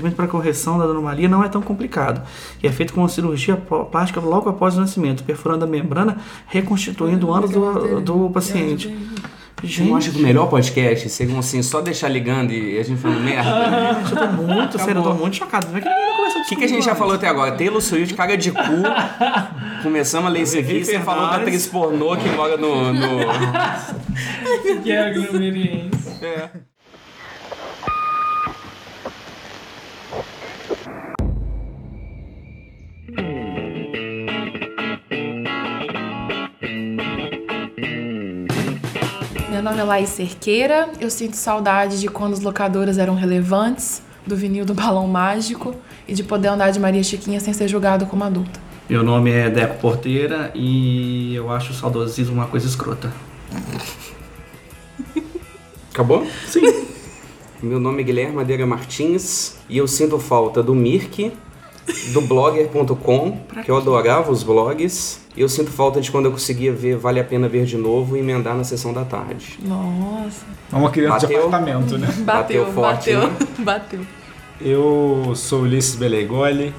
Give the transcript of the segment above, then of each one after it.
para correção da anomalia não é tão complicado e é feito com uma cirurgia plástica logo após o nascimento, perfurando a membrana, reconstituindo o ânus do, do paciente. Gente. Eu acho que o melhor podcast seria assim, só deixar ligando e a gente falando merda. eu tô muito, sério, eu tô muito chocado. É que ninguém O que, que a gente já falou até agora? Taylor Swift caga de cu. Começamos a ler isso aqui. Você falou da atriz pornô que mora no. no... que é a É. Meu nome é Laís Cerqueira. Eu sinto saudade de quando as locadoras eram relevantes, do vinil do Balão Mágico e de poder andar de Maria Chiquinha sem ser julgado como adulta. Meu nome é Deco Porteira e eu acho o saudosismo uma coisa escrota. Acabou? Sim. Meu nome é Guilherme Madeira Martins e eu sinto falta do Mirk, do blogger.com, que eu adorava os blogs. E eu sinto falta de quando eu conseguia ver Vale a Pena Ver de novo e emendar na sessão da tarde. Nossa. É uma criança bateu, de apartamento, né? Bateu, bateu forte. Bateu, né? bateu. Eu sou Ulisses Belegoli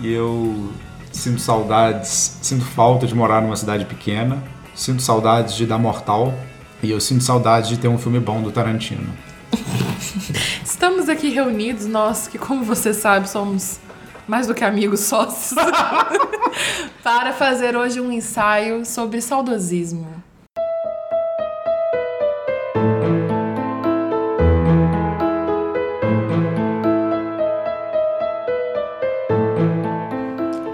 e eu sinto saudades, sinto falta de morar numa cidade pequena, sinto saudades de dar mortal e eu sinto saudades de ter um filme bom do Tarantino. Estamos aqui reunidos, nós que, como você sabe, somos mais do que amigos sócios, para fazer hoje um ensaio sobre saudosismo.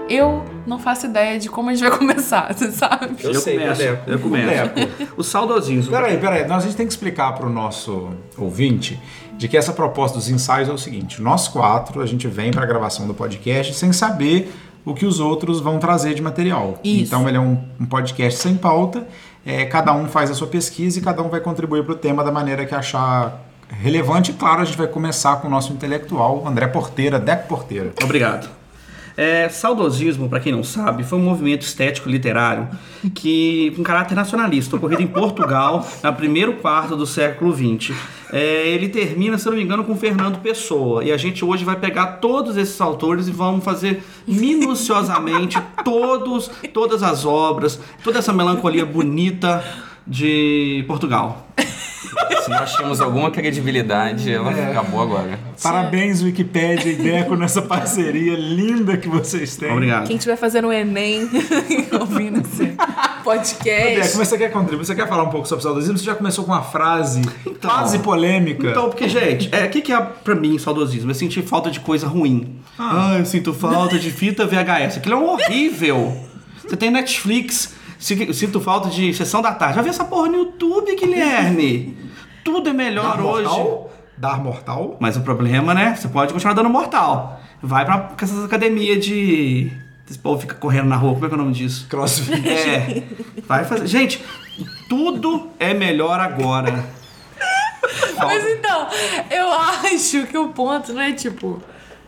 Eu não faço ideia de como a gente vai começar, você sabe? Eu, eu sei, começo, eu começo. O saudosismo. Peraí, peraí, nós a gente tem que explicar para o nosso ouvinte de que essa proposta dos ensaios é o seguinte: nós quatro, a gente vem para a gravação do podcast sem saber o que os outros vão trazer de material. Isso. Então ele é um, um podcast sem pauta, é, cada um faz a sua pesquisa e cada um vai contribuir para o tema da maneira que achar relevante. E claro, a gente vai começar com o nosso intelectual, André Porteira, Deco Porteira. Obrigado. É, saudosismo, para quem não sabe, foi um movimento estético literário que com caráter nacionalista, ocorrido em Portugal no primeiro quarto do século XX. É, ele termina, se não me engano, com Fernando Pessoa. E a gente hoje vai pegar todos esses autores e vamos fazer minuciosamente todos, todas as obras, toda essa melancolia bonita de Portugal. Se nós tínhamos alguma credibilidade, ela é. acabou agora. Parabéns, Wikipédia e Deco, nessa parceria linda que vocês têm. Obrigado. Quem estiver fazendo o Enem ouvindo esse podcast. Deco, mas você quer contribuir? Você quer falar um pouco sobre o saudosismo? Você já começou com uma frase então, quase polêmica. Então, porque, gente, o é, que, que é pra mim saudosismo? É sentir falta de coisa ruim. Ah, ah eu sinto falta de fita VHS. Aquilo é um horrível. Você tem Netflix Sinto falta de sessão da tarde. Já vi essa porra no YouTube, Guilherme. Tudo é melhor Dar hoje. Mortal? Dar mortal? Mas o problema, né? Você pode continuar dando mortal. Vai pra essas academias de. Esse povo fica correndo na rua, como é que é o nome disso? Crossfit. É. Vai fazer. Gente, tudo é melhor agora. Mas então, eu acho que o ponto não é tipo.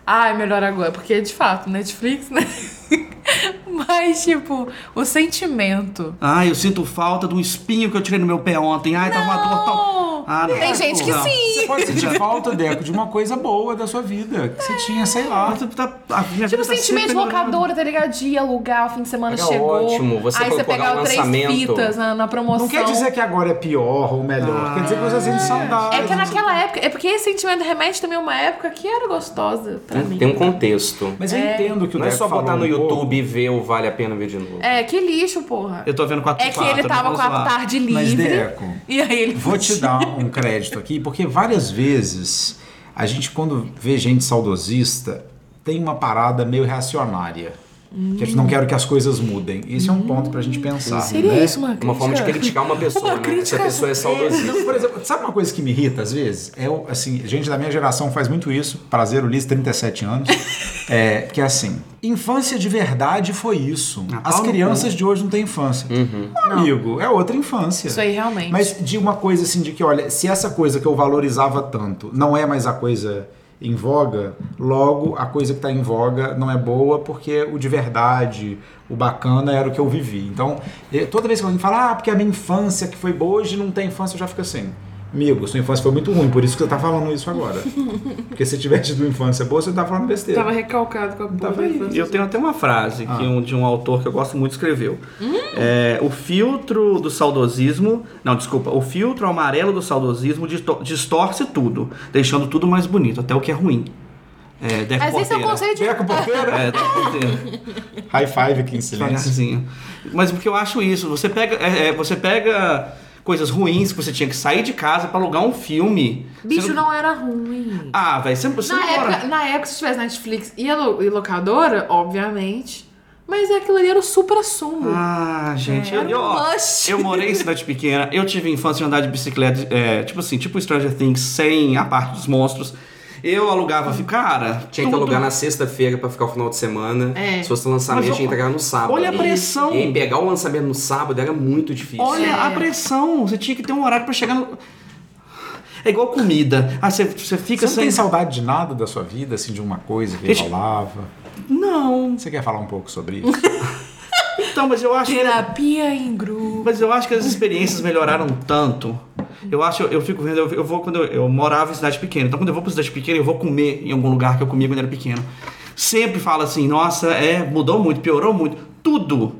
Ah, é melhor agora. Porque, de fato, Netflix, né? Mas, tipo, o sentimento. Ah, eu sinto falta do espinho que eu tirei no meu pé ontem. Ai, tava uma dor tão. Ah, não. Tem gente que não. sim. Você pode sentir falta, Deco, de uma coisa boa da sua vida. Que você tinha, sei lá. Tá, tipo, tá sentimento de locadora, tá ligado? De alugar, o fim de semana Era chegou. ótimo. Você aí você pegava três fitas na, na, promoção. Não quer dizer que agora é pior ou melhor. Ah, quer dizer que você sente saudade. É que naquela época. É porque esse sentimento remete também a uma época que era gostosa pra tem, mim. Tem um contexto. Mas eu é. entendo que o Não Deco é só botar no YouTube ver o Vale a Pena Ver de novo. É, que lixo, porra. Eu tô vendo 4 É que ele tava com a tarde livre. Mas, Deco, e aí ele vou te dar um crédito aqui porque várias vezes a gente, quando vê gente saudosista, tem uma parada meio reacionária. Que a gente não quer que as coisas mudem. Esse é um ponto pra gente pensar. Seria né? isso uma crítica? Uma forma de criticar uma pessoa, uma né? Se a pessoa é saudosista. por exemplo, sabe uma coisa que me irrita às vezes? É, assim, gente da minha geração faz muito isso. Prazer, Ulisses, 37 anos. é, que é assim, infância de verdade foi isso. Ah, As crianças de hoje não têm infância. Uhum. Amigo, é outra infância. Isso aí, realmente. Mas de uma coisa assim, de que, olha, se essa coisa que eu valorizava tanto não é mais a coisa em voga, logo a coisa que está em voga não é boa porque o de verdade, o bacana era o que eu vivi. Então, toda vez que alguém fala, ah, porque a minha infância que foi boa, hoje não tem infância, eu já fico assim. Amigo, sua infância foi muito ruim, por isso que você tá falando isso agora. Porque se tiver tido uma infância boa, você tá falando besteira. Tava recalcado com a porra Tava da aí. infância. E eu tenho até uma frase que um, de um autor que eu gosto muito escreveu. É, o filtro do saudosismo. Não, desculpa. O filtro amarelo do saudosismo disto- distorce tudo, deixando tudo mais bonito, até o que é ruim. É, Deco Mas esse é o conceito de. Deco Porteira? É, Deco Porteira. High five aqui em silêncio. Mas porque eu acho isso, você pega, é, é, você pega coisas ruins que você tinha que sair de casa pra alugar um filme. Bicho Você não era ruim. Ah, velho, você, você Na não mora- época, na época, se tivesse Netflix e, e locadora, obviamente. Mas é aquilo ali era o supra-sumo. Ah, gente, Era eu, must. eu morei em cidade pequena, eu tive infância de andar de bicicleta, é, tipo assim, tipo Stranger Things, sem a parte dos monstros. Eu alugava, cara. Tinha que tudo- alugar na sexta-feira pra ficar o final de semana. É. Se fosse lançamento, tinha que entregar no sábado. olha a pressão. E pegar o lançamento no sábado era muito difícil. Olha É. a pressão, você tinha que ter um horário pra chegar no. É igual comida. Ah, você, você fica Você não sem. tem saudade de nada da sua vida, assim, de uma coisa que Deixa- rolava? Não. Você quer falar um pouco sobre isso? Então, mas eu acho. que- Terapia em grupo. Mas eu acho que as experiências melhoraram tanto. Eu acho, eu, eu fico vendo, eu, eu vou quando eu, eu morava em cidade pequena. Então quando eu vou pra cidade pequena, eu vou comer em algum lugar que eu comia quando era pequeno. Sempre fala assim, nossa, é, mudou muito, piorou muito. Tudo.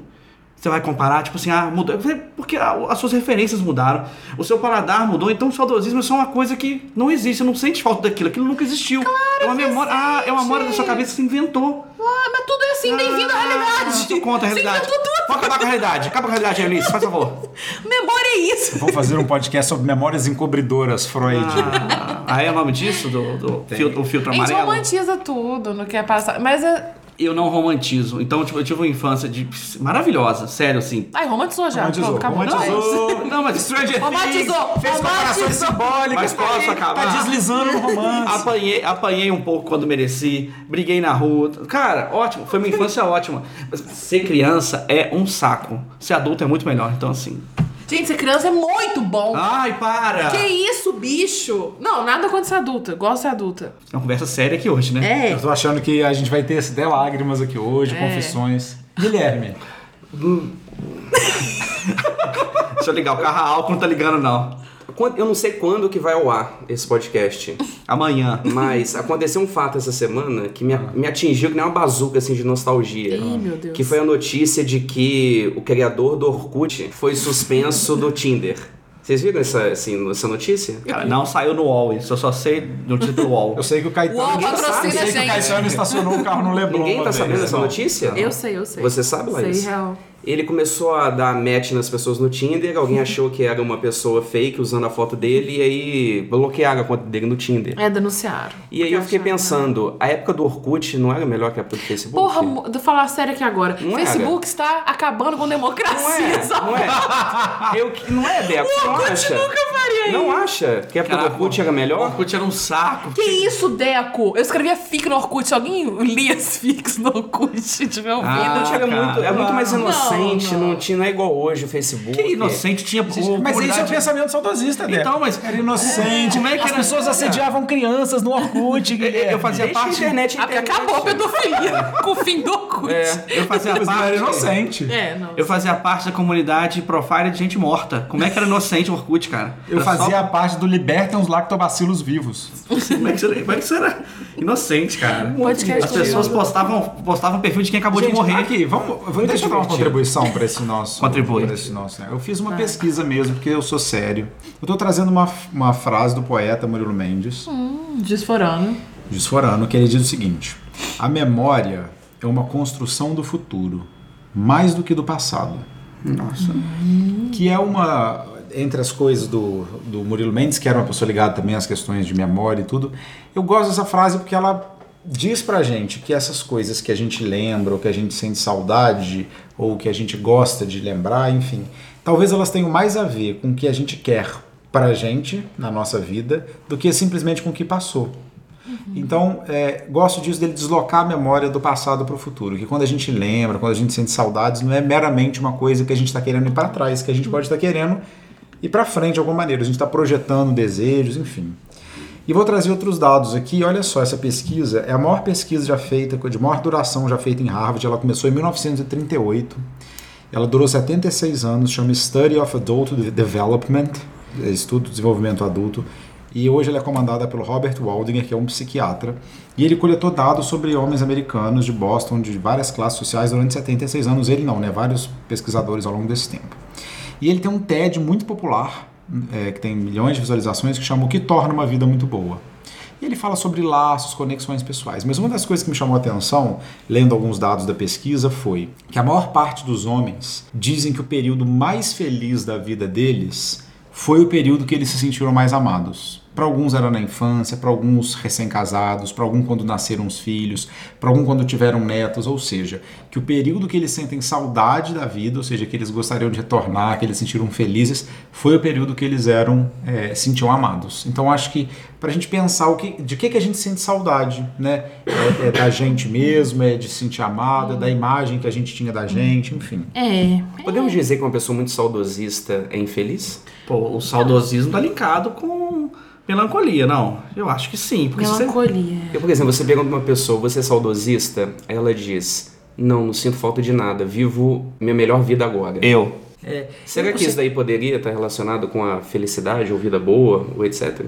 Você vai comparar, tipo assim, ah, mudou. Porque as suas referências mudaram. O seu paladar mudou, então o saudosismo é só uma coisa que não existe. Você não sente falta daquilo, aquilo nunca existiu. é uma memória. Ah, é uma memória da sua cabeça que você inventou. Ah, mas tudo é assim, bem-vindo à Ah, realidade. só conta a realidade. Vamos acabar com a realidade. Acaba com a realidade, Eunice, faz favor. Memória é isso. Vamos fazer um podcast sobre memórias encobridoras, Freud. Ah, ah, é o nome disso? Do, do filtro, o filtro A gente amarelo? romantiza tudo, não quer passar. Mas é. Eu não romantizo. Então, tipo, eu tive uma infância de... maravilhosa, sério, assim. Ai, romantizou já. Romantizou, acabou. romantizou. Não, mas Stranger Romantizou. Fez comparações simbólicas. Mas posso tá- acabar? Tá deslizando no romance. Apanhei, apanhei um pouco quando mereci, briguei na rua. Cara, ótimo, foi uma infância ótima. Mas ser criança é um saco. Ser adulto é muito melhor, então assim. Gente, ser criança é muito bom. Ai, para! Que isso, bicho? Não, nada contra ser adulta. Gosto de ser adulta. É uma conversa séria aqui hoje, né? É. Eu tô achando que a gente vai ter até lágrimas aqui hoje, É. confissões. Guilherme, Deixa eu ligar, o carro a álcool não tá ligando, não. Eu não sei quando que vai ao ar esse podcast, Amanhã. mas aconteceu um fato essa semana que me, me atingiu que nem uma bazuca assim de nostalgia. Ih, meu Deus. Que foi a notícia de que o criador do Orkut foi suspenso do Tinder. Vocês viram essa, assim, essa notícia? Cara, não saiu no UOL isso, eu só sei notícia do UOL. eu sei que o Caetano. Uau, eu sei que o. Caetano estacionou o carro no Leblon. Ninguém tá vez, sabendo dessa não. notícia? Eu sei, eu sei. Você sabe, Laís? Sei, real. Ele começou a dar match nas pessoas no Tinder, alguém achou que era uma pessoa fake usando a foto dele e aí bloquearam a conta dele no Tinder. É, denunciaram. E aí Porque eu fiquei acharam- pensando, a época do Orkut não era melhor que a época do Facebook? Porra, vou falar sério aqui agora. Não Facebook está acabando com a democracia. não é, sabe? não é. Eu, que- não é, Deco, você não Orkut acha? nunca faria Não isso. acha que a época do Caraca, Orkut era O melhor? Orkut era um saco. Que isso, Deco? Eu escrevia fic no Orkut. Se alguém lia as fics no Orkut, tiver ouvindo. Ah, Orkut era muito, é muito mais Não, inocente, não. não, tinha, não é igual hoje o Facebook. Que inocente tinha Mas esse é o pensamento saudosista dele. Então, mas- Era inocente. Como é que As era? pessoas assediavam crianças no Orkut. Eu fazia Deixa a parte. internet, Ah, porque internet. acabou a pedofilia com o fim do Orkut. É. Eu fazia Mas não era parte. inocente. É, não. Eu fazia parte da comunidade profile de gente morta. Como é que era inocente o Orkut, cara? Eu Era fazia só- parte do Libertem os Lactobacilos Vivos. Como é que você como é que era inocente, cara? As pessoas postavam, postavam perfil de quem acabou de Gente, morrer. Aqui, vamos, vamos deixa eu dar uma contribuição para esse nosso. Contribui. pra esse nosso né? Eu fiz uma pesquisa mesmo, porque eu sou sério. Eu tô trazendo uma, uma frase do poeta Murilo Mendes, Desforando. Desforano, que ele diz o seguinte: A memória é uma construção do futuro, mais do que do passado. Nossa. Que é uma. Entre as coisas do, do Murilo Mendes, que era uma pessoa ligada também às questões de memória e tudo, eu gosto dessa frase porque ela diz pra gente que essas coisas que a gente lembra, ou que a gente sente saudade, ou que a gente gosta de lembrar, enfim, talvez elas tenham mais a ver com o que a gente quer pra gente na nossa vida do que simplesmente com o que passou. Então, é, gosto disso dele deslocar a memória do passado para o futuro. Que quando a gente lembra, quando a gente sente saudades, não é meramente uma coisa que a gente está querendo ir para trás, que a gente pode estar querendo ir para frente de alguma maneira. A gente está projetando desejos, enfim. E vou trazer outros dados aqui. Olha só, essa pesquisa é a maior pesquisa já feita, de maior duração já feita em Harvard. Ela começou em 1938. Ela durou 76 anos, chama Study of Adult Development. estudo desenvolvimento adulto, e hoje ela é comandada pelo Robert Waldinger, que é um psiquiatra, e ele coletou dados sobre homens americanos de Boston, de várias classes sociais, durante 76 anos. Ele não, né? Vários pesquisadores ao longo desse tempo. E ele tem um TED muito popular, é, que tem milhões de visualizações, que chama O que torna uma vida muito boa. E ele fala sobre laços, conexões pessoais. Mas uma das coisas que me chamou a atenção, lendo alguns dados da pesquisa, foi que a maior parte dos homens dizem que o período mais feliz da vida deles foi o período que eles se sentiram mais amados. Para alguns era na infância, para alguns recém-casados, para alguns quando nasceram os filhos, para alguns quando tiveram netos, ou seja, que o período que eles sentem saudade da vida, ou seja, que eles gostariam de retornar, que eles sentiram felizes, foi o período que eles eram é, sentiam amados. Então acho que para a gente pensar o que, de que, que a gente sente saudade, né? É, é da gente mesmo, é de se sentir amado, é da imagem que a gente tinha da gente, enfim. É. Podemos dizer que uma pessoa muito saudosista é infeliz? Pô, o saudosismo tá linkado com melancolia, não. Eu acho que sim. Porque Melancolia. Porque, por exemplo, você pergunta pra uma pessoa, você é saudosista? Ela diz, não, não sinto falta de nada, vivo minha melhor vida agora. Eu. É, Será que isso daí poderia estar relacionado com a felicidade ou vida boa, ou etc?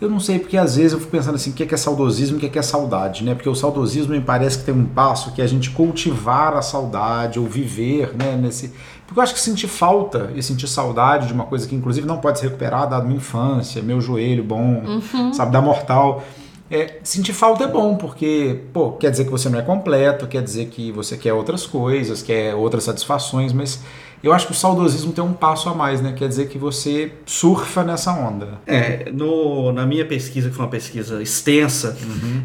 Eu não sei, porque às vezes eu fico pensando assim, o que é, que é saudosismo e o que é, que é saudade, né? Porque o saudosismo me parece que tem um passo que é a gente cultivar a saudade ou viver, né? Nesse... Porque eu acho que sentir falta e sentir saudade de uma coisa que inclusive não pode ser recuperada da minha infância, meu joelho bom, sabe, da mortal. É, sentir falta é bom, porque, pô, quer dizer que você não é completo, quer dizer que você quer outras coisas, quer outras satisfações, mas eu acho que o saudosismo tem um passo a mais, né? Quer dizer que você surfa nessa onda. É, no, na minha pesquisa, que foi uma pesquisa extensa,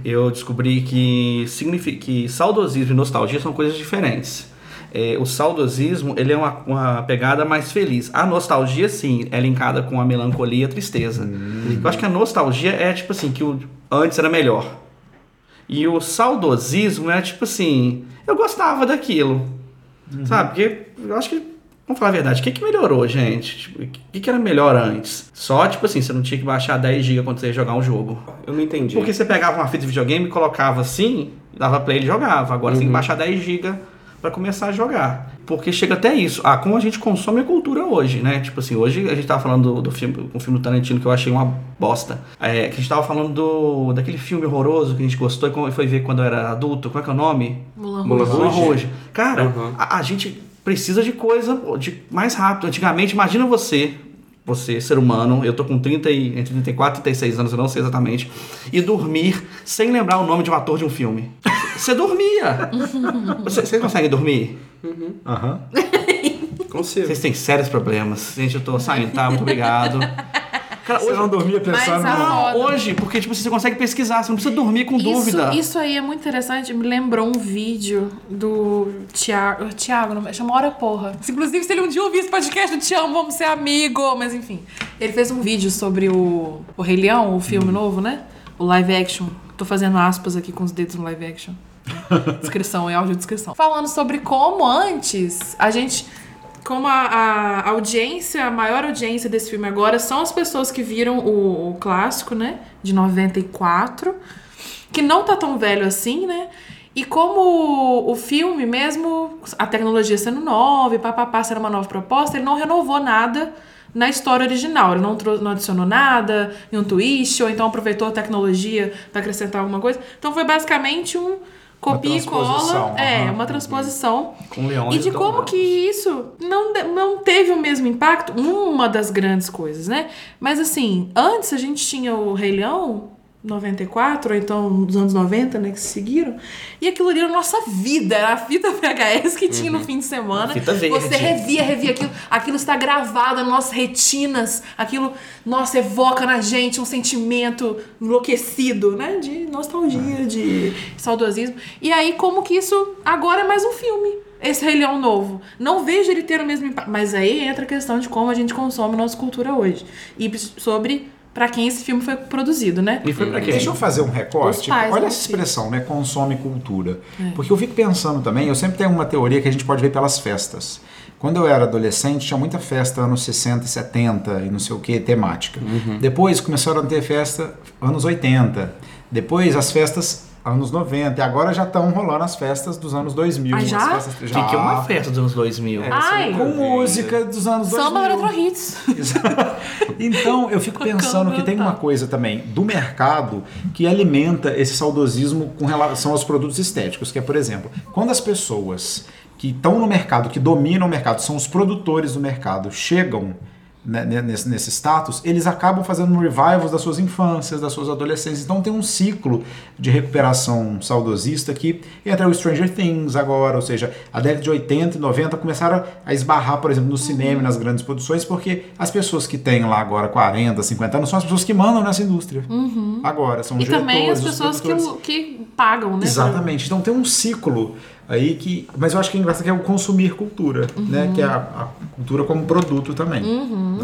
eu descobri que, significa, que saudosismo e nostalgia são coisas diferentes. É, o saudosismo ele é uma, uma pegada mais feliz. A nostalgia, sim, é linkada com a melancolia e a tristeza. Eu acho que a nostalgia é tipo assim, que o antes era melhor. E o saudosismo é tipo assim, eu gostava daquilo. Sabe? Porque eu acho que, vamos falar a verdade, o que, que melhorou, gente? Tipo, o que, que era melhor antes? Só, tipo assim, você não tinha que baixar 10 GB quando você ia jogar um jogo. Eu não entendi. Porque você pegava uma fita de videogame, colocava assim, dava play e jogava. Agora você tem que baixar 10 GB para começar a jogar. Porque chega até isso. Ah, como a gente consome a cultura hoje, né? Tipo assim, hoje a gente tava falando do, do filme, um filme do Tarantino que eu achei uma bosta. É, que a gente tava falando do, daquele filme horroroso que a gente gostou e como foi ver quando era adulto. Como é que é o nome? Mulan. Rouge. Cara, Uhum. a, a gente precisa de coisa de mais rápido. Antigamente, imagina você, você, ser humano, eu tô com 30 e, entre 34 e 36 anos, eu não sei exatamente, e dormir sem lembrar o nome de um ator de um filme. Você dormia! Você, você consegue dormir? Aham. Consigo. Vocês têm sérios problemas. Gente, eu tô saindo, tá? Muito obrigado. Cara, Você hoje, não dormia pensando Mas no... hoje, porque tipo, você consegue pesquisar, você não precisa dormir com dúvida. Isso, isso aí é muito interessante. Me lembrou um vídeo do Tiago. Tiago, não chama Hora Porra. Inclusive, se ele um dia ouvir esse podcast, eu te amo, vamos ser amigo. Mas enfim. Ele fez um vídeo sobre o, o Rei Leão, o filme novo, né? O live action. Tô fazendo aspas aqui com os dedos no live action. Descrição, é audiodescrição. Falando sobre como antes a gente. Como a, a audiência, a maior audiência desse filme agora são as pessoas que viram o, o clássico, né? De 94 que não tá tão velho assim, né? E como o filme, mesmo a tecnologia sendo nova e papapá sendo uma nova proposta, ele não renovou nada na história original. Ele não, não adicionou nada, em um twist, ou então aproveitou a tecnologia para acrescentar alguma coisa. Então foi basicamente um copia e cola. transposição, É, uma transposição. Com leões E de como que isso não, não teve o mesmo impacto, uma das grandes coisas, né? Mas assim, antes a gente tinha o Rei Leão, 94, ou então nos anos 90, né, que se seguiram, e aquilo ali era a nossa vida, era a fita VHS que tinha no fim de semana. Fita verde. Você revia, revia aquilo, aquilo está gravado nas nossas retinas, aquilo, nossa, evoca na gente um sentimento enlouquecido, né, de nostalgia, de saudosismo. E aí, como que isso agora é mais um filme esse Rei Leão novo. Não vejo ele ter o mesmo impacto. Mas aí entra a questão de como a gente consome nossa cultura hoje. E sobre pra quem esse filme foi produzido, né? E foi pra quê? Deixa eu fazer um recorte. Pais, olha não essa expressão, né? Consome cultura. Porque eu fico pensando também, eu sempre tenho uma teoria que a gente pode ver pelas festas. Quando eu era adolescente, tinha muita festa anos 60 e 70 e não sei o que, temática. Depois começaram a ter festa anos 80. Depois as festas anos 90. E agora já estão rolando as festas dos anos 2000. Ah, já? As festas, O que, que é uma festa dos anos 2000? É, Ai. com música dos anos 2000. Samba Hits. Então, eu fico pensando que tem uma coisa também do mercado que alimenta esse saudosismo com relação aos produtos estéticos, que é, por exemplo, quando as pessoas que estão no mercado, que dominam o mercado, são os produtores do mercado, chegam né, né, nesse, nesse status, eles acabam fazendo revivals das suas infâncias, das suas adolescências. Então tem um ciclo de recuperação saudosista que entra o Stranger Things agora, ou seja, a década de 80 e 90 começaram a esbarrar, por exemplo, no cinema e nas grandes produções, porque as pessoas que têm lá agora 40, 50 anos são as pessoas que mandam nessa indústria. Agora, são os E também as diretores, pessoas que, que pagam, né? Exatamente. Então tem um ciclo aí que. Mas eu acho que é engraçado que é o consumir cultura, né? Que é a, a cultura como produto também.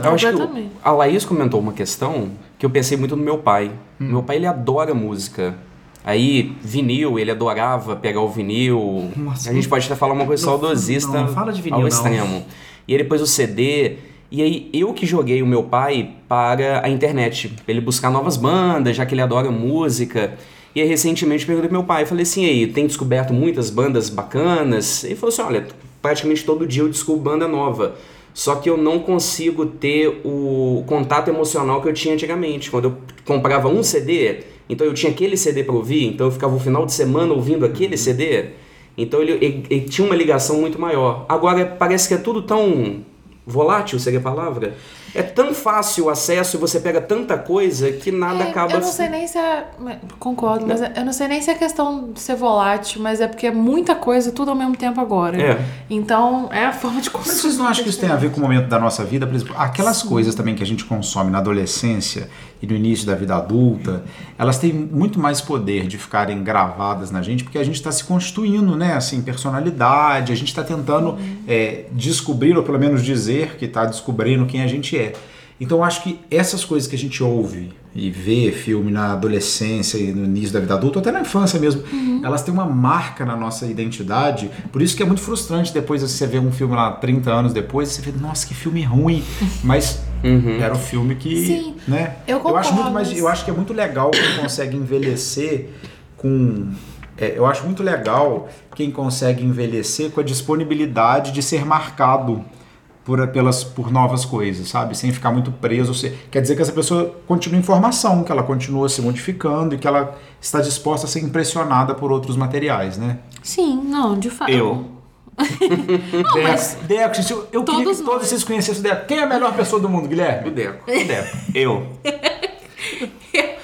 Eu acho que a Laís comentou uma questão que eu pensei muito no meu pai. Hum. Meu pai, ele adora música. Aí, vinil, ele adorava pegar o vinil. Nossa, a gente pode até falar uma coisa não- saudosista não, não fala de vinil, ao não. extremo. E ele pôs o CD. E aí, eu que joguei o meu pai para a internet. Pra ele buscar novas bandas, já que ele adora música. E aí, recentemente, perguntei pro meu pai. Falei assim, aí, tem descoberto muitas bandas bacanas? Ele falou assim, olha, praticamente todo dia eu descubro banda nova. Só que eu não consigo ter o contato emocional que eu tinha antigamente. Quando eu comprava um CD, então eu tinha aquele CD para ouvir, então eu ficava o final de semana ouvindo aquele CD. Então ele, ele- ele tinha uma ligação muito maior. Agora parece que é tudo tão volátil, seria a palavra. É tão fácil o acesso e você pega tanta coisa que nada É, acaba. Eu não sei nem se é. Concordo, mas eu não sei nem se é questão de ser volátil, mas é porque é muita coisa, tudo ao mesmo tempo agora. É. Então é a forma de Mas consumir. vocês não acham que isso tem a ver com o momento da nossa vida? Por exemplo, aquelas coisas também que a gente consome na adolescência e no início da vida adulta, elas têm muito mais poder de ficarem gravadas na gente, porque a gente está se constituindo, né? Assim, personalidade, a gente está tentando é, descobrir, ou pelo menos dizer que está descobrindo quem a gente é. Então acho que essas coisas que a gente ouve e vê filme na adolescência e no início da vida adulta, ou até na infância mesmo, elas têm uma marca na nossa identidade. Por isso que é muito frustrante depois você ver um filme lá 30 anos depois e você vê, nossa, que filme ruim. Mas era o filme que. Sim, né? eu acho muito concordo, mais. Eu acho que é muito legal quem consegue envelhecer com. é, eu acho muito legal quem consegue envelhecer com a disponibilidade de ser marcado por, pelas, por novas coisas, sabe? Sem ficar muito preso. Se- Quer dizer que essa pessoa continua em formação, que ela continua se modificando e que ela está disposta a ser impressionada por outros materiais, né? Sim, não, de fato. Eu. mas- Deco, Deco, gente, eu, eu queria Todos que todos vocês conhecessem o Deco. Quem é a melhor pessoa do mundo, O Guilherme? Deco. O Deco. Eu.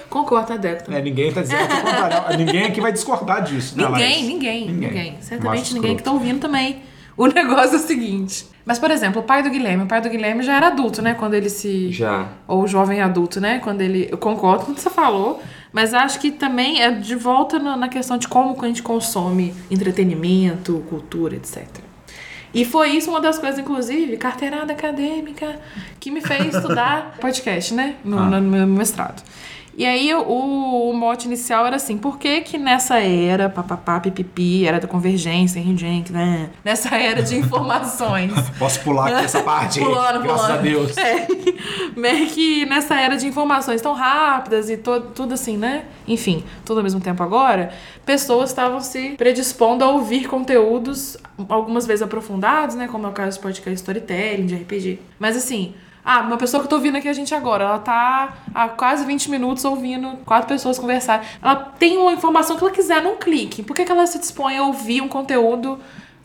Concordo, a Deco também. É, ninguém tá dizendo que o. Ninguém aqui vai discordar disso, né, Ninguém, ninguém, Ninguém. ninguém, Certamente Macho ninguém que tá ouvindo também. O negócio é o seguinte. Mas, por exemplo, o pai do Guilherme. O pai do Guilherme já era adulto, né? Quando ele se. Já. Ou jovem adulto, né? Quando ele. Eu concordo com o que você falou. Mas acho que também é de volta na questão de como a gente consome entretenimento, cultura, etc. E foi isso uma das coisas, inclusive, carteirada acadêmica, que me fez estudar podcast, né? No, no meu mestrado. E aí o, o mote inicial era assim, por que que nessa era, papapá, pipipi, era da convergência, Henry né? Nessa era de informações. Posso pular aqui essa parte? Pulando, Graças pulando. a Deus. É, meio que nessa era de informações tão rápidas e to- tudo assim, né? Enfim, tudo ao mesmo tempo agora, pessoas estavam se predispondo a ouvir conteúdos algumas vezes aprofundados, né? Como é o caso do podcast storytelling, de RPG. Mas assim. Ah, uma pessoa que eu tô ouvindo aqui a gente agora, ela tá há quase 20 minutos ouvindo quatro pessoas conversar. Ela tem uma informação que ela quiser num clique. Por que, que ela se dispõe a ouvir um conteúdo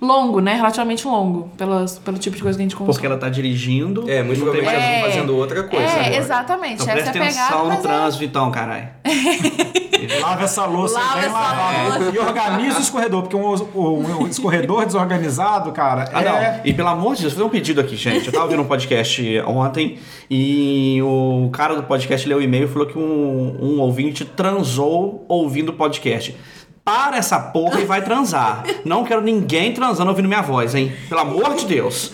longo, né? Relativamente longo, pelas, pelo tipo de coisa que a gente consome. Porque ela tá dirigindo. É, muito provavelmente elas estão fazendo outra coisa. É, agora. exatamente. Então Essa presta é a pegada, atenção no é- trânsito, então, caralho. Lava essa louça Lava bem lavada. E organiza o escorredor, porque um, um- um escorredor desorganizado, cara, Ah, é... não. E pelo amor de Deus, vou fazer um pedido aqui, gente. Eu tava ouvindo um podcast ontem e o cara do podcast leu o e-mail e falou que um, um ouvinte transou ouvindo o podcast. Para essa porra e vai transar. Não quero ninguém transando ouvindo minha voz, hein? Pelo amor de Deus.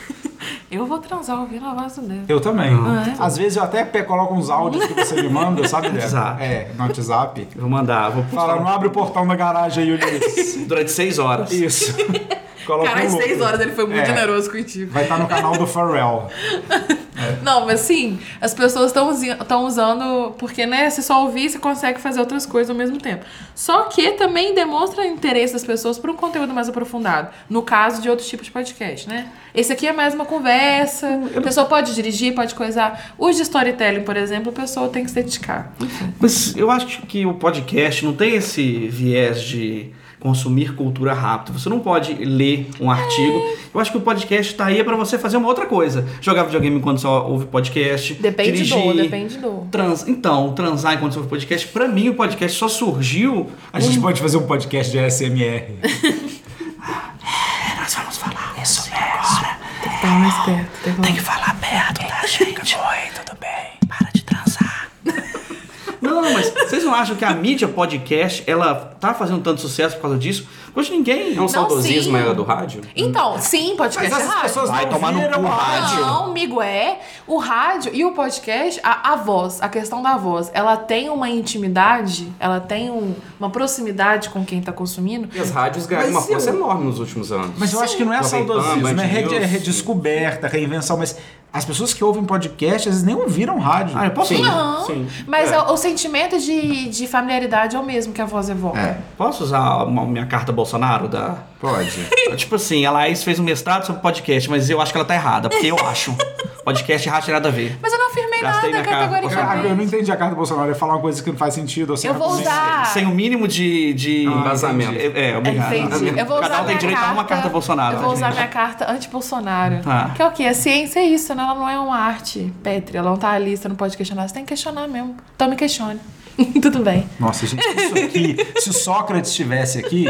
Eu vou transar ouvindo a voz dele. Eu também. Ah, é? Às vezes eu até coloco uns áudios que você me manda, sabe, Débora? WhatsApp. É, no WhatsApp. Vou mandar, vou Fala, não abre o portão da garagem aí, Ulisses. durante seis horas. Isso. Coloca Cara, um às seis horas ele foi muito É. generoso contigo. Vai estar no canal do Pharrell. Não, mas sim, as pessoas estão usando. Porque, né, se só ouvir, você consegue fazer outras coisas ao mesmo tempo. Só que também demonstra interesse das pessoas por um conteúdo mais aprofundado. No caso de outros tipos de podcast, né? Esse aqui é mais uma conversa. A pessoa pode dirigir, pode coisar. Os de storytelling, por exemplo, a pessoa tem que se dedicar. Mas eu acho que o podcast não tem esse viés de consumir cultura rápido. Você não pode ler um artigo. Eu acho que o podcast tá aí para você fazer uma outra coisa. Jogar videogame enquanto você ouve podcast. Depende dirigir, do, depende do. Trans, então, transar enquanto você ouve podcast. Para mim, o podcast só surgiu. A gente pode fazer um podcast de ASMR. Nós vamos falar isso agora. Tem que estar mais perto. Tem que... Tem que falar perto da gente. Oi, tudo bem? Para de transar. Não, mas vocês não acham que a mídia podcast, ela tá fazendo tanto sucesso por causa disso? Hoje ninguém... É um saudosismo sim. era do rádio? Então, sim, podcast Mas é rádio. pessoas Vai não tomar no viram cu, rádio. Não, amigo, é. O rádio e o podcast, a, a voz, a questão da voz, ela tem uma intimidade, ela tem um- uma proximidade com quem tá consumindo. E as rádios ganharam Mas uma força eu- enorme nos últimos anos. Mas eu acho que não é saudosismo, Band é re- News. redescoberta, reinvenção, mas as pessoas que ouvem podcast, às vezes nem ouviram rádio. Ah, eu posso, Sim. Não, sim. mas É. o, o sentimento de, de familiaridade é o mesmo que a voz evoca. É, posso usar uma, minha carta Bolsonaro da... pode. Tipo assim, a Laís fez um mestrado sobre podcast, mas eu acho que ela tá errada, porque eu acho. Podcast errado tem nada a ver. Mas eu não afirmei Gastei nada minha cara. Ah, eu não categoricamente. entendi a carta do Bolsonaro. Ia falar uma coisa que não faz sentido. Ou Eu vou usar. Sem o mínimo de... de Embasamento. É, é, obrigado. Entendi. Eu vou Cada usar um tem direito carta, a uma carta Bolsonaro. Eu vou tá, usar gente? minha carta anti-Bolsonaro. Tá. Que é o quê? A ciência é isso, né? Ela não é uma arte pétrea. Ela não tá ali, você não pode questionar. Você tem que questionar mesmo. Então me questione. Tudo bem. Nossa, gente, isso aqui, se o Sócrates estivesse aqui,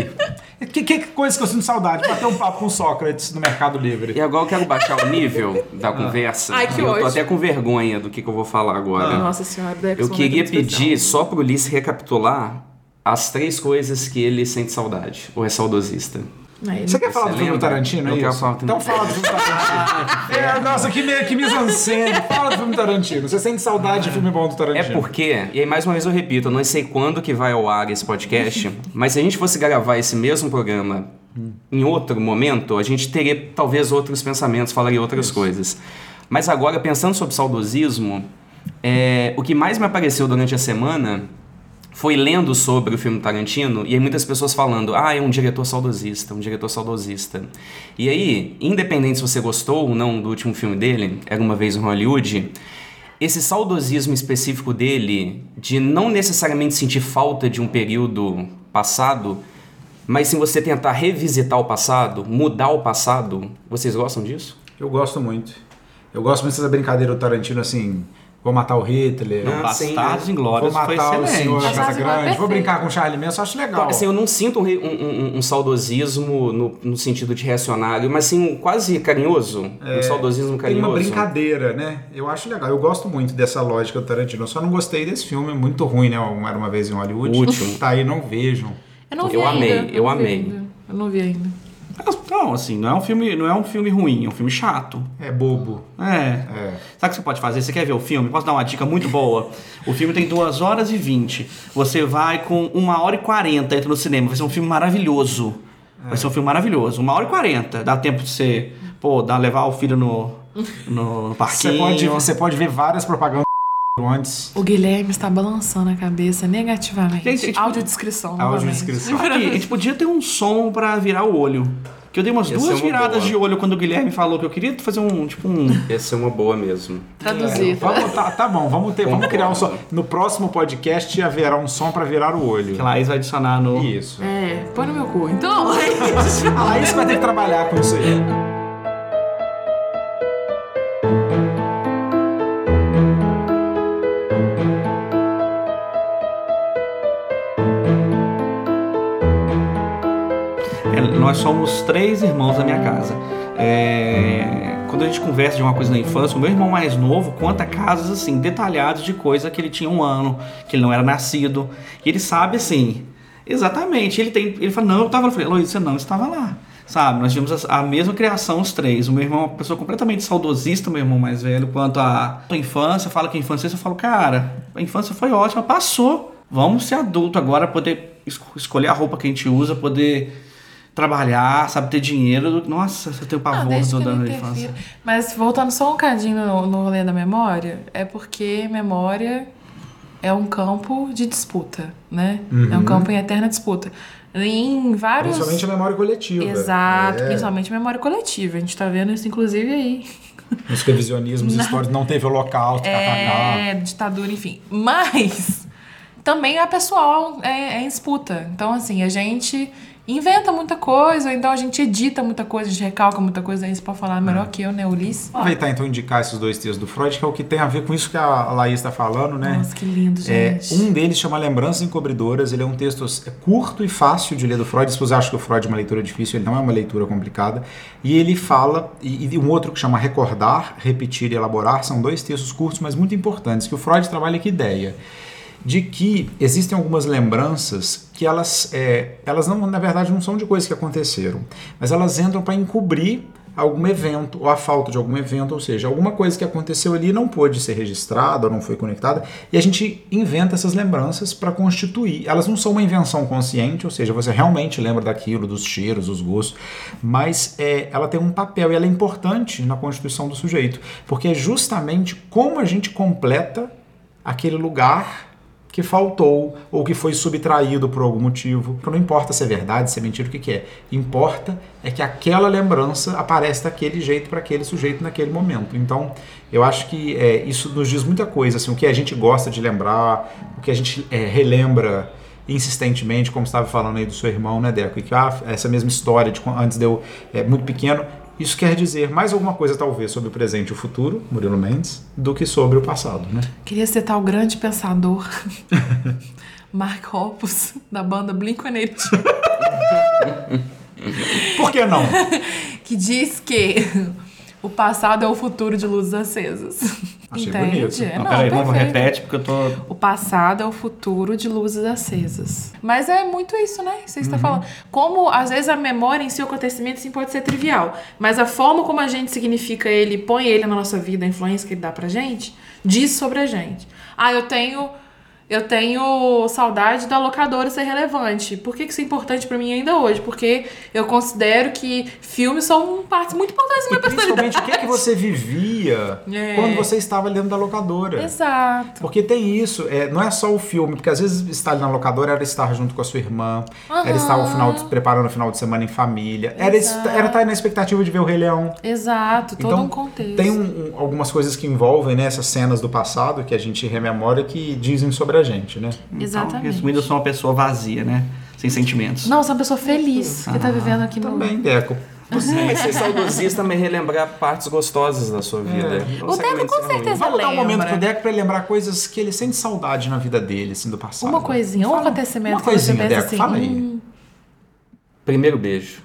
que, que coisa que eu sinto saudade, bater um papo com o Sócrates no Mercado Livre. E agora eu quero baixar o nível da conversa. Ai, que eu tô até com vergonha do que, que eu vou falar agora. Nossa senhora, deve Eu ser queria pedir só pro Ulisses recapitular as três coisas que ele sente saudade, ou é saudosista. Ele- Você quer falar do filme do? Tarantino? É quero isso? falar do filme Então fala do filme Tarantino. é, nossa, que, que mise-en-scène. Fala do filme Tarantino. Você sente saudade de filme bom do É Tarantino? porque, e aí mais uma vez eu repito, eu não sei quando que vai ao ar esse podcast, mas se a gente fosse gravar esse mesmo programa em outro momento, a gente teria talvez outros pensamentos, falaria outras coisas. Mas agora, pensando sobre saudosismo, é, o que mais me apareceu durante a semana foi lendo sobre o filme Tarantino e aí muitas pessoas falando, ah, é um diretor saudosista, um diretor saudosista. E aí, independente se você gostou ou não do último filme dele, Era Uma Vez em Hollywood, esse saudosismo específico dele, de não necessariamente sentir falta de um período passado, mas sim você tentar revisitar o passado, mudar o passado, vocês gostam disso? Eu gosto muito. Eu gosto muito dessa brincadeira do Tarantino, assim, vou matar o Hitler, Ah, sim, Bastardos? Inglórios vou foi matar o excelente. senhor da Casa é Grande, vou brincar com o Charlie Manson, eu acho legal. Assim, eu não sinto um, um- um- um saudosismo no, no sentido de reacionário, mas sim um quase carinhoso, um saudosismo Tem carinhoso. uma brincadeira, né? Eu acho legal. Eu gosto muito dessa lógica do Tarantino. Eu só não gostei desse filme, é muito ruim, né? Um Era Uma Vez em Hollywood. O último. Tá aí, não vejam. Eu não vi Eu ainda. amei, eu não vi amei. ainda. Eu não vi ainda. Não, assim, não é um filme, não é um filme ruim, é um filme chato. É bobo. É. É. Sabe o que você pode fazer? Você quer ver o filme? Posso dar uma dica muito boa? O filme tem 2 horas e 20. Você vai com 1 hora e 40, entra no cinema. Vai ser um filme maravilhoso. Vai ser um filme maravilhoso. 1 hora e 40. Dá tempo de você, pô, dar, levar o filho no, no, no Você parquinho. pode, você pode ver várias propagandas antes. O Guilherme está balançando a cabeça negativamente. Gente, tipo- Audiodescrição. Audiodescrição. Aqui, a gente podia ter um som pra virar o olho. Que eu dei umas Ia ser duas uma viradas boa. de olho quando o Guilherme falou que eu queria fazer um, tipo um... Essa é uma boa mesmo. Traduzir. Vamos, tá, tá bom, vamos ter, vamos criar um som. No próximo podcast haverá um som pra virar o olho. Que a Laís vai adicionar no... Isso. É, põe no meu cu. Então, A Laís vai ter que trabalhar com isso aí. Nós somos três irmãos da minha casa. É, quando a gente conversa de uma coisa na infância, o meu irmão mais novo conta casos assim, detalhados de coisa que ele tinha um ano, que ele não era nascido. E ele sabe assim, exatamente. Ele tem. Ele fala, não, eu tava. Eu falei, Luiz, você não estava lá. Sabe, nós tivemos a, a mesma criação, os três. O meu irmão é uma pessoa completamente saudosista, meu irmão mais velho, quanto à infância. Fala que a infância, eu falo, cara, a infância foi ótima, passou. Vamos ser adulto agora, poder es- escolher a roupa que a gente usa, poder trabalhar, sabe ter dinheiro. Nossa, eu tenho Não, pavor não dano de interfira. infância. Mas voltando só um cadinho no, no rolê da memória, é porque memória é um campo de disputa, né? É um campo em eterna disputa. Em vários. Principalmente a memória coletiva. Exato, É. principalmente memória coletiva. A gente tá vendo isso, inclusive, aí. Nos revisionismos históricos não teve holocausto, kkk. É, ditadura, enfim. Mas também a pessoal é, é em disputa. Então, assim, a gente inventa muita coisa, ou então a gente edita muita coisa, a gente recalca muita coisa, aí você pode falar melhor que eu, né, Ulisses? Aproveitar então indicar esses dois textos do Freud, que é o que tem a ver com isso que a Laís está falando, né? Nossa, que lindo, É, gente. um deles chama Lembranças Encobridoras. Ele é um texto é curto e fácil de ler do Freud. Se você acha que o Freud é uma leitura difícil, ele não é uma leitura complicada. E ele fala, e, e um outro que chama Recordar, Repetir e Elaborar, são dois textos curtos, mas muito importantes, que o Freud trabalha que ideia de que existem algumas lembranças que elas, é, elas não, na verdade, não são de coisas que aconteceram, mas elas entram para encobrir algum evento ou a falta de algum evento, ou seja, alguma coisa que aconteceu ali não pôde ser registrada ou não foi conectada, e a gente inventa essas lembranças para constituir. Elas não são uma invenção consciente, ou seja, você realmente lembra daquilo, dos cheiros, dos gostos, mas é, ela tem um papel e ela é importante na constituição do sujeito, porque é justamente como a gente completa aquele lugar que faltou ou que foi subtraído por algum motivo. Porque não importa se é verdade, se é mentira, o que, que é. Importa é que aquela lembrança aparece daquele jeito para aquele sujeito naquele momento. Então, eu acho que é, isso nos diz muita coisa. Assim, o que a gente gosta de lembrar, o que a gente é, relembra insistentemente, como estava falando aí do seu irmão, né, Deco? E que ah, essa mesma história de antes de eu é, muito pequeno. Isso quer dizer mais alguma coisa, talvez, sobre o presente e o futuro, Murilo Mendes, do que sobre o passado, né? Queria citar o grande pensador Mark Hoppus, da banda Blink-182, Por que não? que diz que o passado é o futuro de luzes acesas. Achei Entende? bonito. É, Não, não, peraí, vamos perfeito. repete, porque eu tô. O passado é o futuro de luzes acesas. Mas é muito isso, né? Você está falando. Como, às vezes, a memória em si, o acontecimento, sim, pode ser trivial. Mas a forma como a gente significa ele, põe ele na nossa vida, a influência que ele dá pra gente, diz sobre a gente. Ah, eu tenho... Eu tenho saudade da locadora ser relevante. Por que isso é importante pra mim ainda hoje? Porque eu considero que filmes são partes muito importantes da E minha personalidade. principalmente o que, que você vivia É. quando você estava dentro da locadora. Exato. Porque tem isso, é, não é só o filme, porque às vezes estar ali na locadora era estar junto com a sua irmã, era estar o final de- preparando o final de semana em família, era, Exato. era estar na expectativa de ver o Rei Leão. Exato. Todo então, um contexto. tem um- algumas coisas que envolvem né, essas cenas do passado que a gente rememora que dizem sobre a gente, né? Exatamente. Resumindo, eu sou uma pessoa vazia, né? Sem sentimentos. Não, é uma pessoa feliz que tá vivendo aqui no. Também, Deco. Você vai ser saudosista, mas relembrar partes gostosas da sua vida. Não O Deco com certeza Vamos dar um lembra. momento pro Deco pra ele lembrar coisas que ele sente saudade na vida dele, assim, do passado. Uma coisinha, um Fala acontecimento Uma que você coisinha, pensa Deco, assim, fala aí. hum, Primeiro beijo.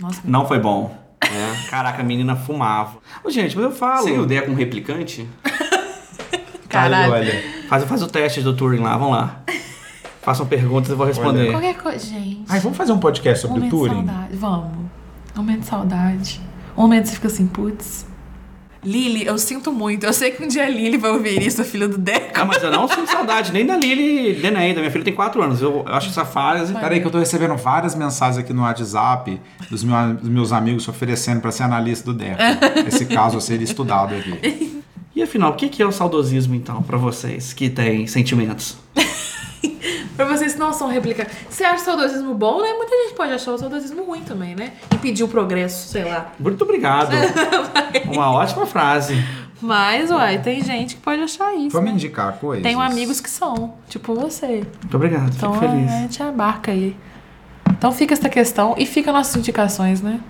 Nossa, Não foi bom. É. Caraca, a menina fumava. Ô, gente, mas eu falo. Sem o Dé com replicante? caralho. Aí, olha. Faz, faz o teste do Turing lá, vamos lá. Façam perguntas e eu vou responder. Qualquer coisa, gente. Ai, vamos fazer um podcast sobre o momento de Turing? saudade. Vamos. Um momento de saudade. Um momento você fica assim, putz. Lili, eu sinto muito. Eu sei que um dia a Lili vai ouvir isso, a filha do Deco. Ah, mas eu não sinto saudade nem da Lili nem da. Minha filha tem 4 anos. Eu acho essa fase. Peraí que eu tô recebendo várias mensagens aqui no WhatsApp dos, meu- dos meus amigos se oferecendo para ser analista do Deco. Esse caso a ser estudado aqui. E afinal, o que é o saudosismo, então, pra vocês que têm sentimentos? Pra vocês que não são replicantes. Você acha o saudosismo bom, né? Muita gente pode achar o saudosismo ruim também, né? Impedir o progresso, sei lá. Muito obrigado. Uma ótima frase. Mas, uai, tem gente que pode achar isso. Vamos né? indicar coisas. Tenho amigos que são, tipo você. Muito obrigado, Então fico feliz. a gente abarca aí. Então fica essa questão e fica nossas indicações, né?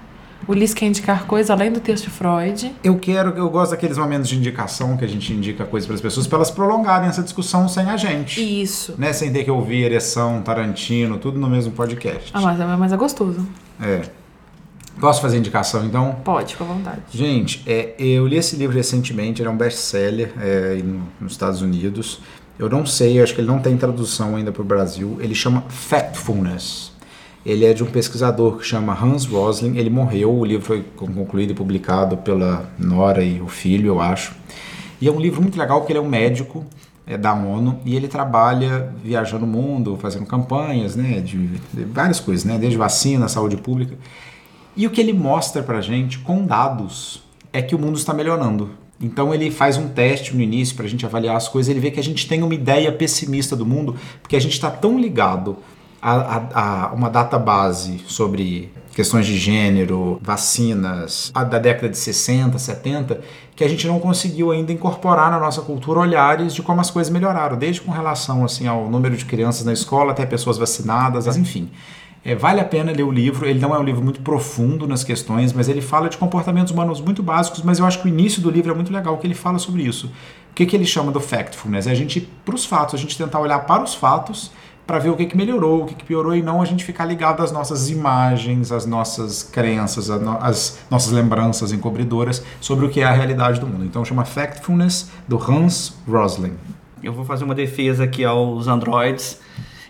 O Liz quer indicar coisa além do texto de Freud. Eu quero, eu gosto daqueles momentos de indicação que a gente indica coisas para as pessoas para elas prolongarem essa discussão sem a gente. Isso. Né? Sem ter que ouvir ereção, Tarantino, tudo no mesmo podcast. Ah, mas, é- mas é gostoso. É. Posso fazer indicação então? Pode, fica à vontade. Gente, é, eu li esse livro recentemente, ele é um best-seller é, nos Estados Unidos. Eu não sei, acho que ele não tem tradução ainda para o Brasil. Ele chama Factfulness. Ele é de um pesquisador que chama Hans Rosling. Ele morreu, o livro foi concluído e publicado pela Nora e o filho, eu acho. E é um livro muito legal porque ele é um médico é, da ONU e ele trabalha viajando o mundo, fazendo campanhas, né, de, de várias coisas, né, desde vacina, saúde pública. E o que ele mostra pra gente com dados é que o mundo está melhorando. Então ele faz um teste no início para a gente avaliar as coisas, ele vê que a gente tem uma ideia pessimista do mundo, porque a gente está tão ligado a, a, uma data base sobre questões de gênero, vacinas, da década de 60, 70, que a gente não conseguiu ainda incorporar na nossa cultura olhares de como as coisas melhoraram, desde com relação assim ao número de crianças na escola até pessoas vacinadas, enfim. É, vale a pena ler o livro, ele não é um livro muito profundo nas questões, mas ele fala de comportamentos humanos muito básicos, mas eu acho que o início do livro é muito legal, que ele fala sobre isso. O que, que ele chama do factfulness? É a gente, para os fatos, a gente tentar olhar para os fatos para ver o que, que melhorou, o que, que piorou e não a gente ficar ligado às nossas imagens, às nossas crenças, às nossas lembranças encobridoras sobre o que é a realidade do mundo. Então chama Factfulness do Hans Rosling. Eu vou fazer uma defesa aqui aos androids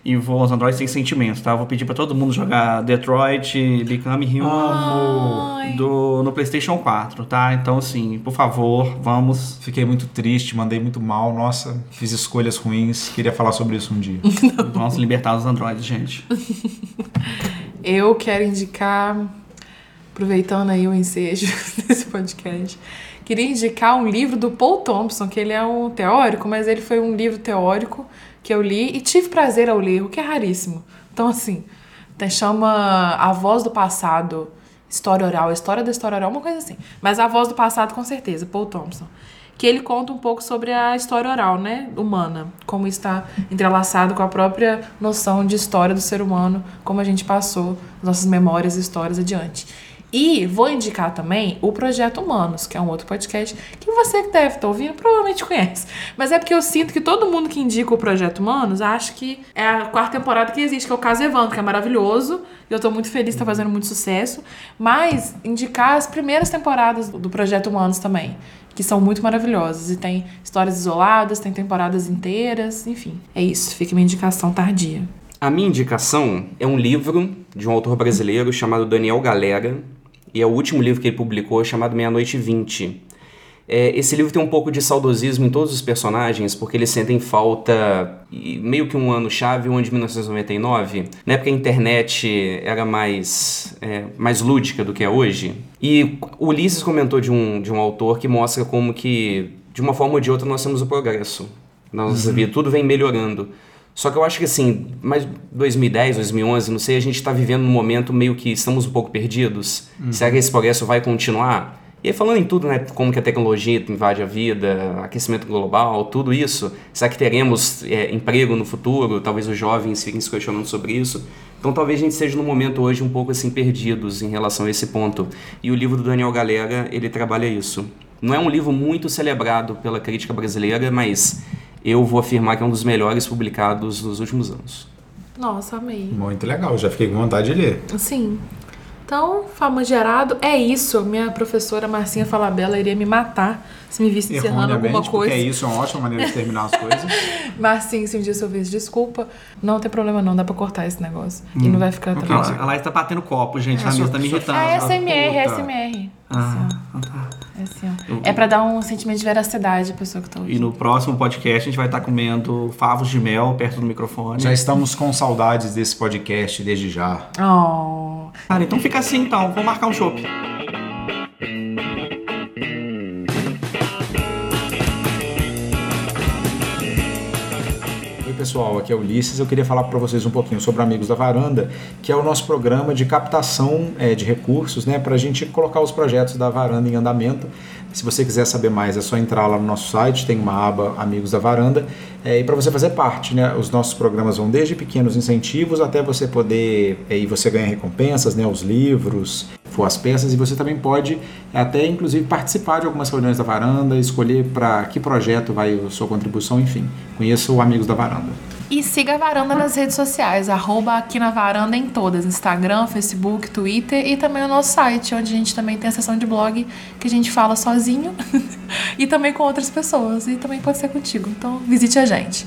e vou aos androids sem sentimentos, tá? vou pedir para todo mundo jogar Detroit Become Human do, no PlayStation 4, tá? Então, assim, por favor, vamos. Fiquei muito triste, mandei muito mal, nossa, fiz escolhas ruins, queria falar sobre isso um dia. vamos libertar os androids, gente. Eu quero indicar, aproveitando aí o ensejo desse podcast, queria indicar um livro do Paul Thompson, que ele é um teórico, mas ele foi um livro teórico que eu li e tive prazer ao ler, o que é raríssimo. Então, assim, chama A Voz do Passado, História Oral, História da História Oral, uma coisa assim. Mas A Voz do Passado, com certeza, Paul Thompson. Que ele conta um pouco sobre a história oral, né, humana, como está entrelaçado com a própria noção de história do ser humano, como a gente passou nossas memórias e histórias adiante. E vou indicar também o Projeto Humanos, que é um outro podcast que você que deve estar ouvindo provavelmente conhece. Mas é porque eu sinto que todo mundo que indica o Projeto Humanos acha que é a quarta temporada que existe, que é o Caso Evandro, que é maravilhoso. E eu tô muito feliz, tá fazendo muito sucesso. Mas indicar as primeiras temporadas do Projeto Humanos também, que são muito maravilhosas. E tem histórias isoladas, tem temporadas inteiras, enfim. É isso, fica minha indicação tardia. A minha indicação é um livro de um autor brasileiro chamado Daniel Galera, e é o último livro que ele publicou chamado Meia-Noite e Vinte. É, esse livro tem um pouco de saudosismo em todos os personagens, porque eles sentem falta, meio que um ano-chave, o ano de 1999, né? Porque a internet era mais, é, mais lúdica do que é hoje. E o Ulisses comentou de um, de um autor que mostra como que, de uma forma ou de outra, nós temos o progresso. Na nossa uhum. vida, tudo vem melhorando. Só que eu acho que assim, mais 2010, 2011, não sei, a gente está vivendo um momento meio que estamos um pouco perdidos. Uhum. Será que esse progresso vai continuar? E aí falando em tudo, né, como que a tecnologia invade a vida, aquecimento global, tudo isso, será que teremos é, emprego no futuro? Talvez os jovens fiquem se questionando sobre isso. Então talvez a gente esteja no momento hoje um pouco assim perdidos em relação a esse ponto. E o livro do Daniel Galera, ele trabalha isso. Não é um livro muito celebrado pela crítica brasileira, mas eu vou afirmar que é um dos melhores publicados nos últimos anos. Nossa, amei. Muito legal, já fiquei com vontade de ler. Sim. Então, gerado é isso. Minha professora Marcinha Falabella iria me matar se me visse encerrando alguma coisa. é isso, é uma ótima maneira de terminar as coisas. Marcinha, se um dia eu visse, desculpa. Não tem problema não, dá pra cortar esse negócio. Hum. E não vai ficar okay. A Laís tá batendo copo, gente. É, a mesa tá me irritando. É SMR, é SMR. Ah, assim, tá. É, assim, eu... é pra dar um sentimento de veracidade à pessoa que tá ouvindo. E no próximo podcast a gente vai estar tá comendo favos de mel perto do microfone. Já estamos com saudades desse podcast desde já. Oh. Cara, então fica assim então. Vou marcar um chopp. Pessoal, aqui é Ulisses. Eu queria falar para vocês um pouquinho sobre Amigos da Varanda, que é o nosso programa de captação é, de recursos, né, para a gente colocar os projetos da Varanda em andamento. Se você quiser saber mais, é só entrar lá no nosso site, tem uma aba Amigos da Varanda, é, e para você fazer parte, né, os nossos programas vão desde pequenos incentivos até você poder, é, e você ganha recompensas, né, os livros, for as peças, e você também pode até, inclusive, participar de algumas reuniões da Varanda, escolher para que projeto vai a sua contribuição, enfim. Conheça o Amigos da Varanda. E siga a Varanda nas redes sociais, arroba aqui na Varanda em todas, Instagram, Facebook, Twitter e também o nosso site, onde a gente também tem a seção de blog que a gente fala sozinho e também com outras pessoas, e também pode ser contigo. Então visite a gente.